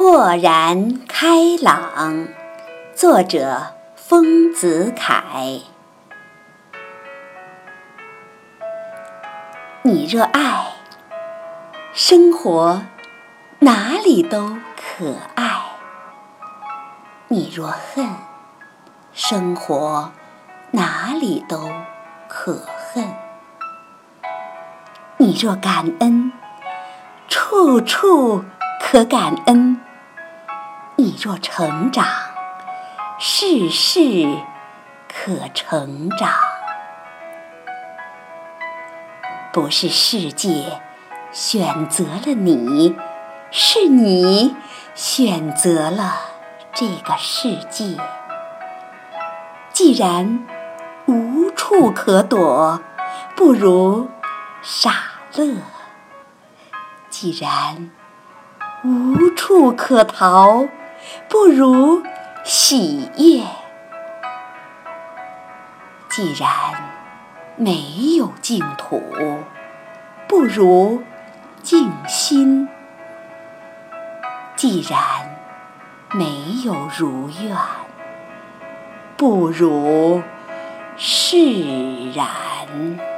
豁然开朗，作者丰子恺。你若爱，生活哪里都可爱；你若恨，生活哪里都可恨。你若感恩，处处可感恩；你若成长，事事可成长。不是世界选择了你，是你选择了这个世界。既然无处可躲，不如傻乐；既然无处可逃，不如喜悦；既然没有净土，不如静心；既然没有如愿，不如释然。